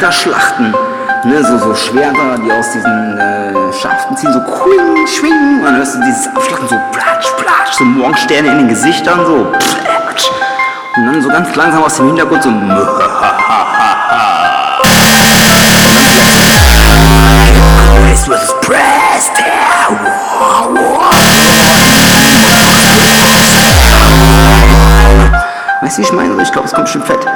Ritterschlachten. Ne, so, so Schwerter, die aus diesen äh, Schaften ziehen, so quing, schwing. Und dann hörst du dieses Abschlachten so platsch, platsch, so Morgensterne in den Gesichtern, so platsch. Und dann so ganz langsam aus dem Hintergrund so. Weißt du, wie ich meine? Ich glaube, es kommt schon fett.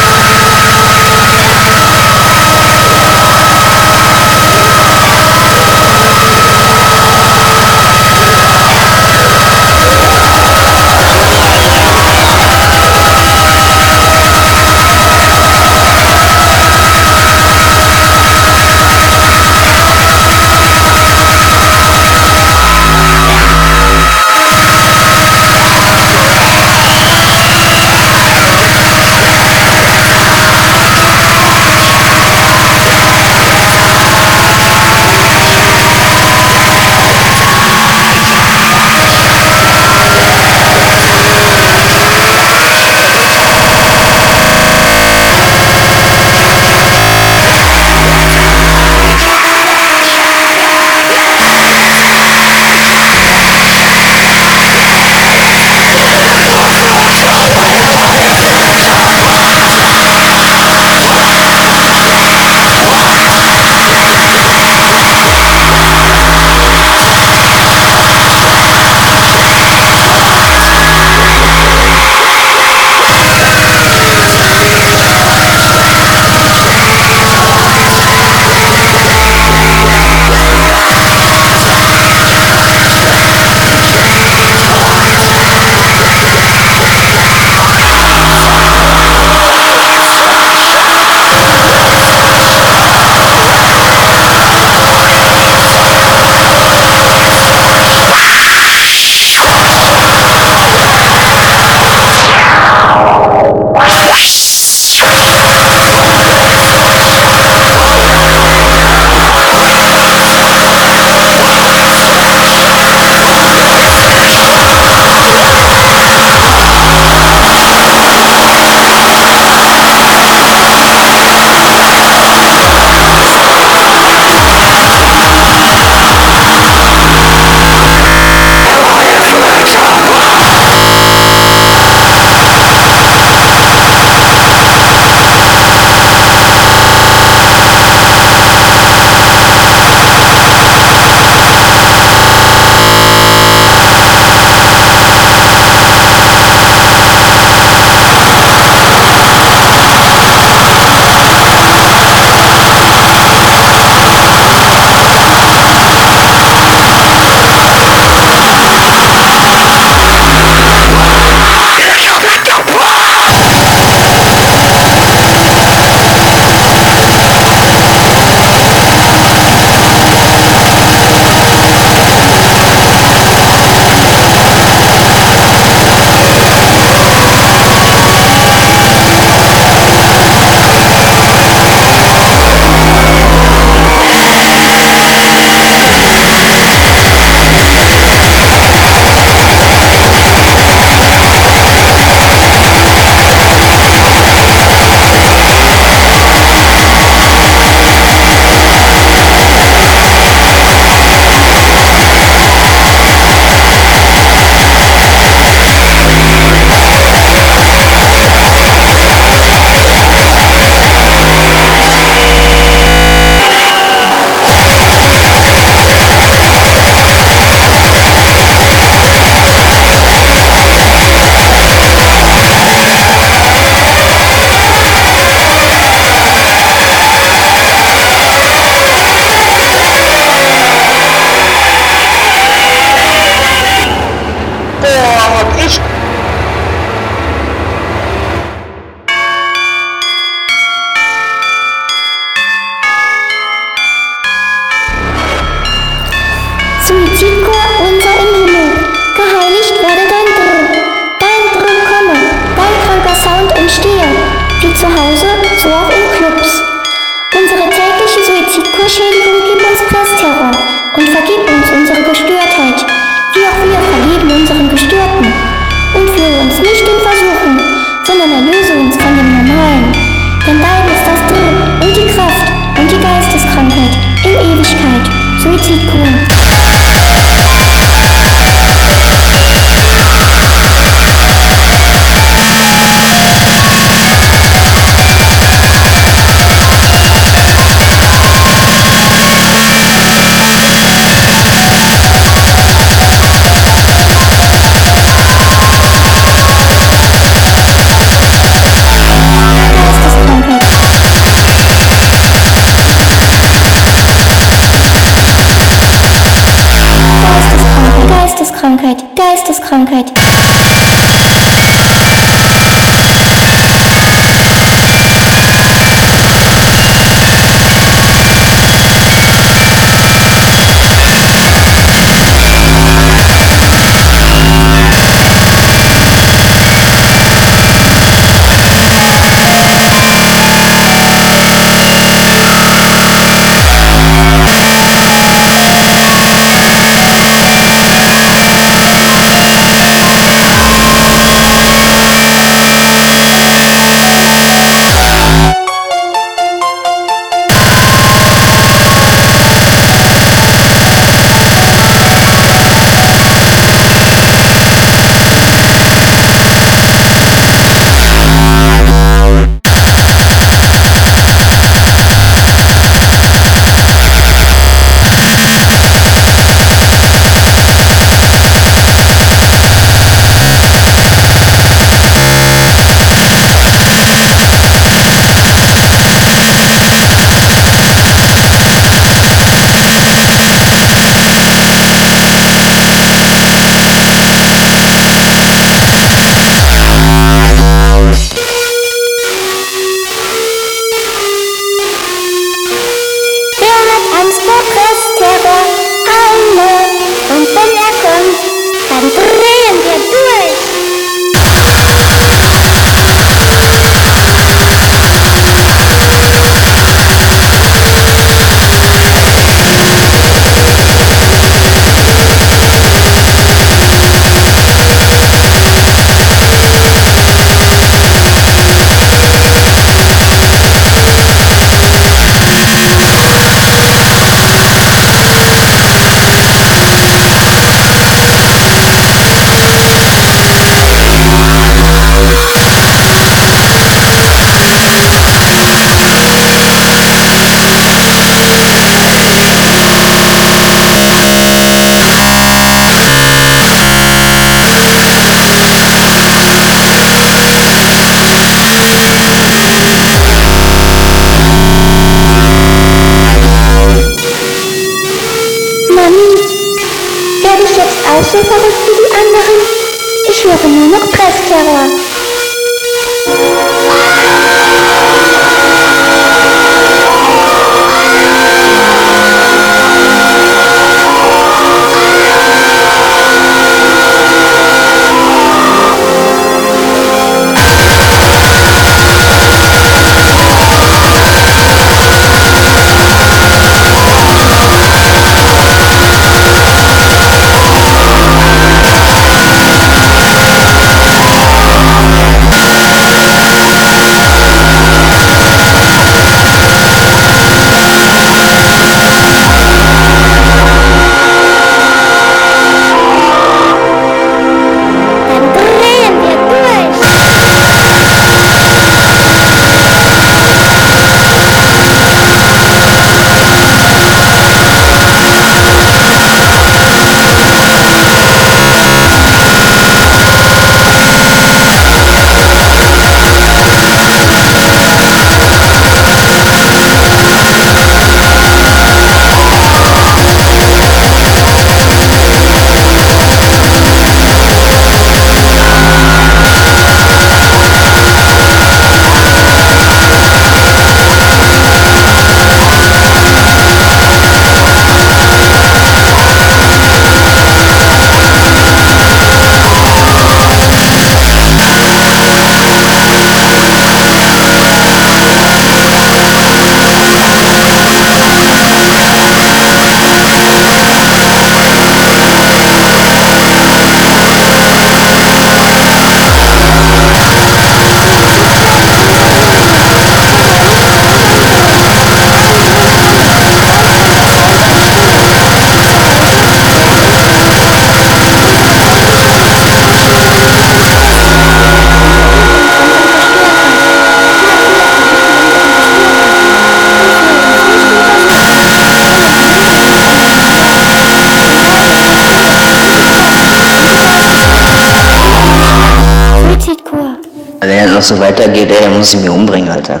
Das so weitergeht, ey, dann muss ich mich umbringen, Alter.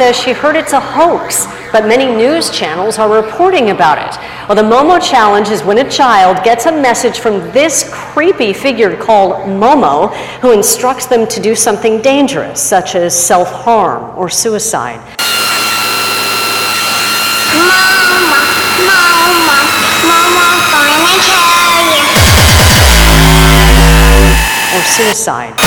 Says she heard it's a hoax, but many news channels are reporting about it. Well, the Momo Challenge is when a child gets a message from this creepy figure called Momo, who instructs them to do something dangerous, such as self harm or suicide. Mama, Mama, Mama, gonna kill. Or suicide.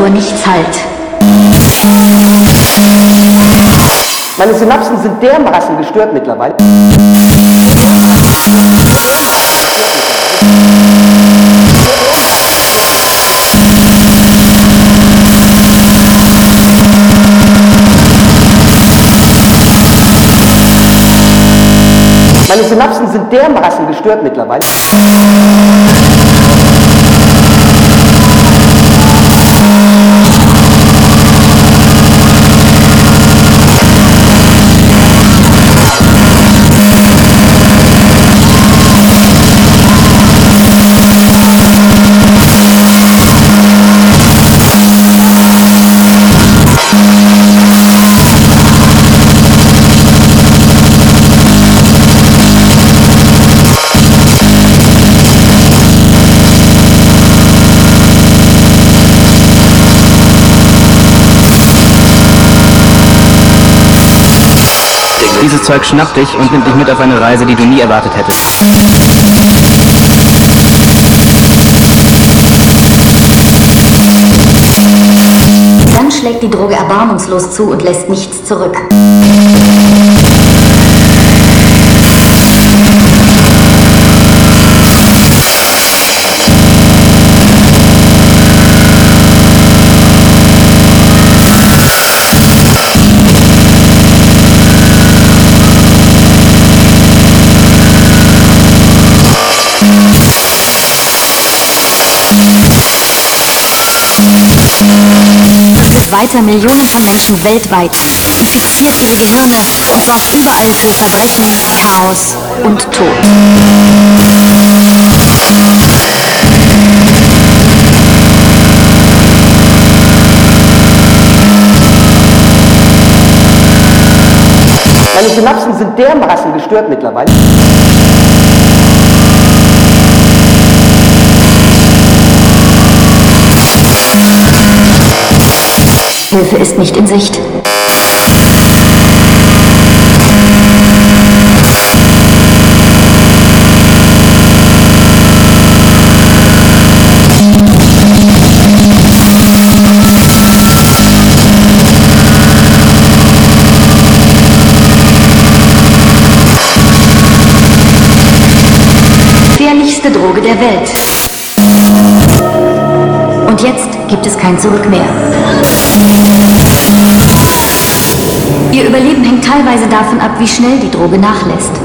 Vor nichts Halt. Meine Synapsen sind dermaßen gestört mittlerweile. Meine Synapsen sind dermaßen gestört mittlerweile. Dieses Zeug schnappt dich und nimmt dich mit auf eine Reise, die du nie erwartet hättest. Dann schlägt die Droge erbarmungslos zu und lässt nichts zurück. Weiter Millionen von Menschen weltweit, infiziert ihre Gehirne und sorgt überall für Verbrechen, Chaos und Tod. Meine Synapsen sind dermaßen gestört mittlerweile. Hilfe ist nicht in Sicht. Gefährlichste Droge der Welt. Und jetzt gibt es kein Zurück mehr. Ihr Überleben hängt teilweise davon ab, wie schnell die Droge nachlässt.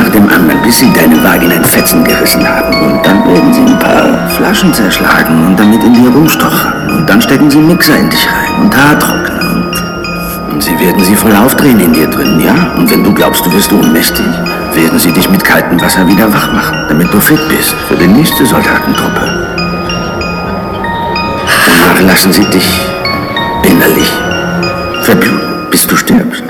Nach dem anderen, bis sie deine Vagina in Fetzen gerissen haben. Und dann werden sie ein paar Flaschen zerschlagen und damit in dir rumstochern. Und dann stecken sie Mixer in dich rein und Haartrockner und, und sie werden sie voll aufdrehen in dir drin, ja? Und wenn du glaubst, du wirst ohnmächtig, werden sie dich mit kaltem Wasser wieder wach machen, damit du fit bist für die nächste Soldatentruppe. Danach lassen sie dich innerlich verbluten, bis du stirbst.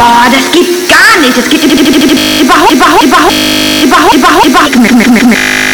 Boah, das geht gar nicht. Das geht überhaupt, überhaupt, überhaupt, überhaupt, überhaupt, überhaupt.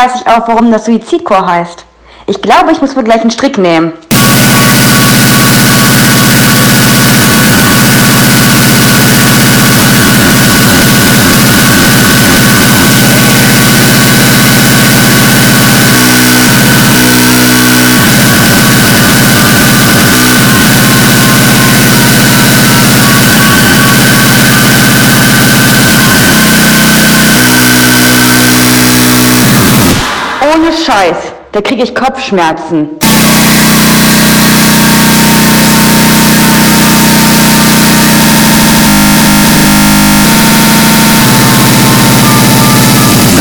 Weiß ich auch, warum das Suizidchor heißt. Ich glaube, ich muss wohl gleich einen Strick nehmen. Scheiß, da kriege ich Kopfschmerzen.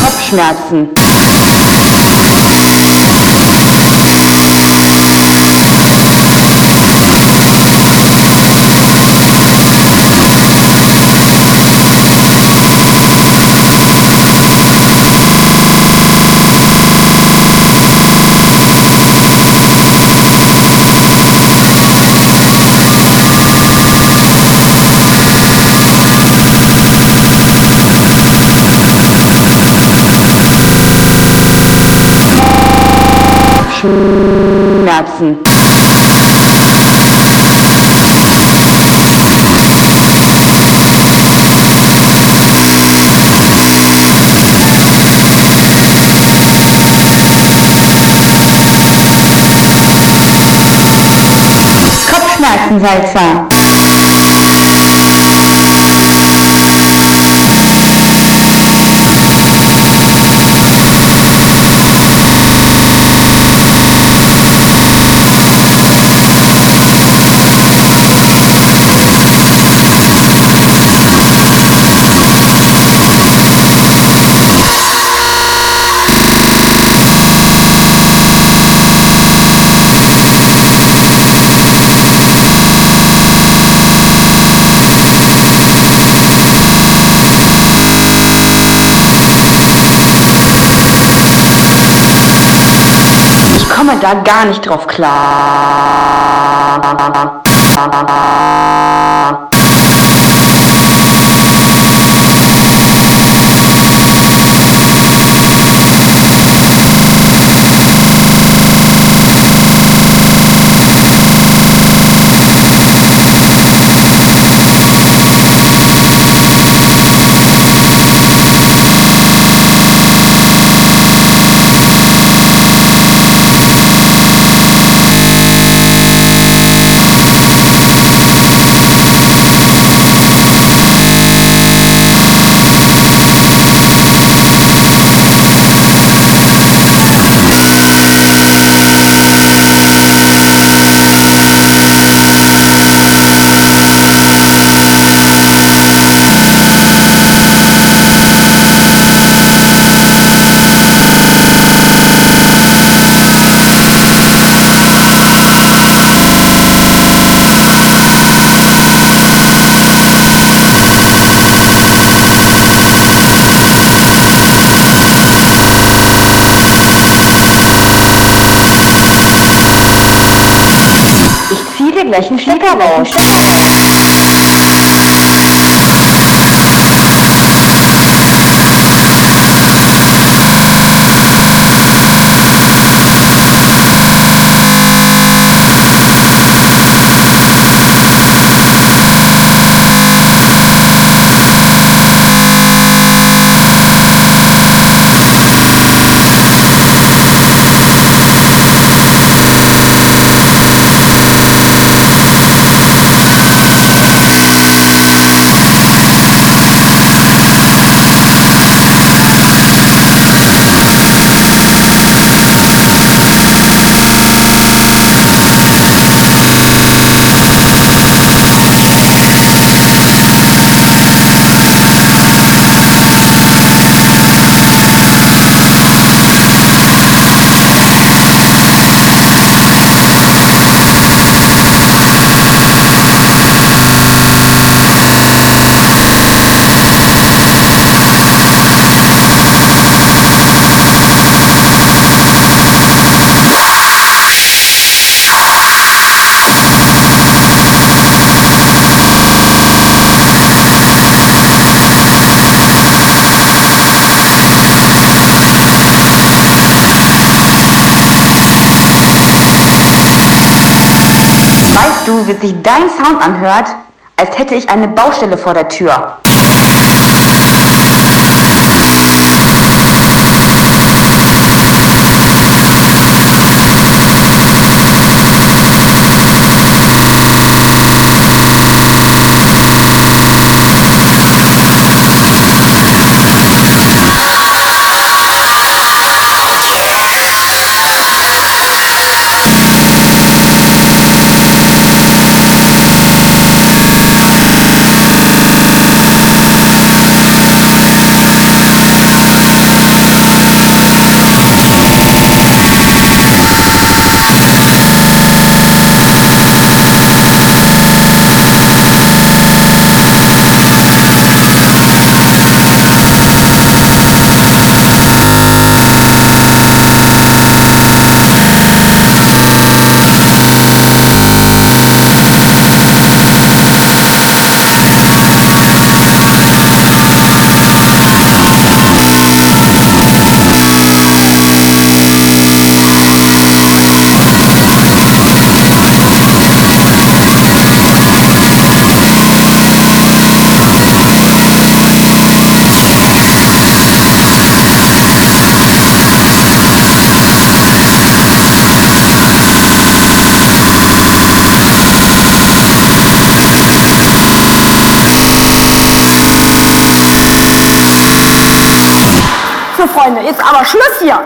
Kopfschmerzen. Kopfschmerzen, Salzer. Komme da gar nicht drauf klar. Gleich einen Stecker raus. Wie sich dein Sound anhört? Als hätte ich eine Baustelle vor der Tür. Freunde, jetzt aber Schluss hier.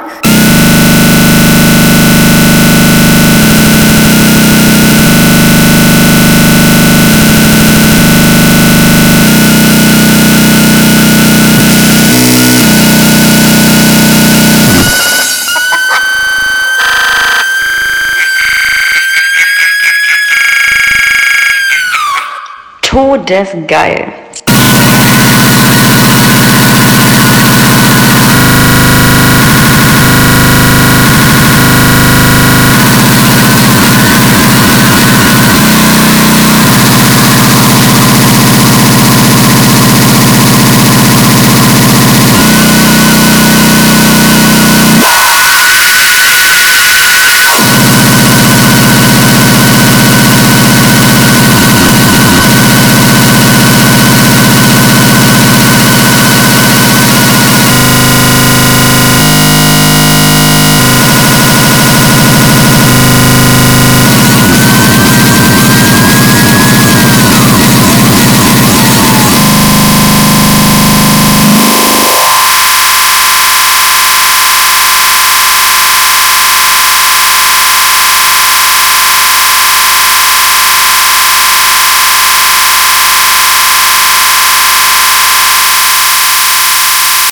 Todesgeil.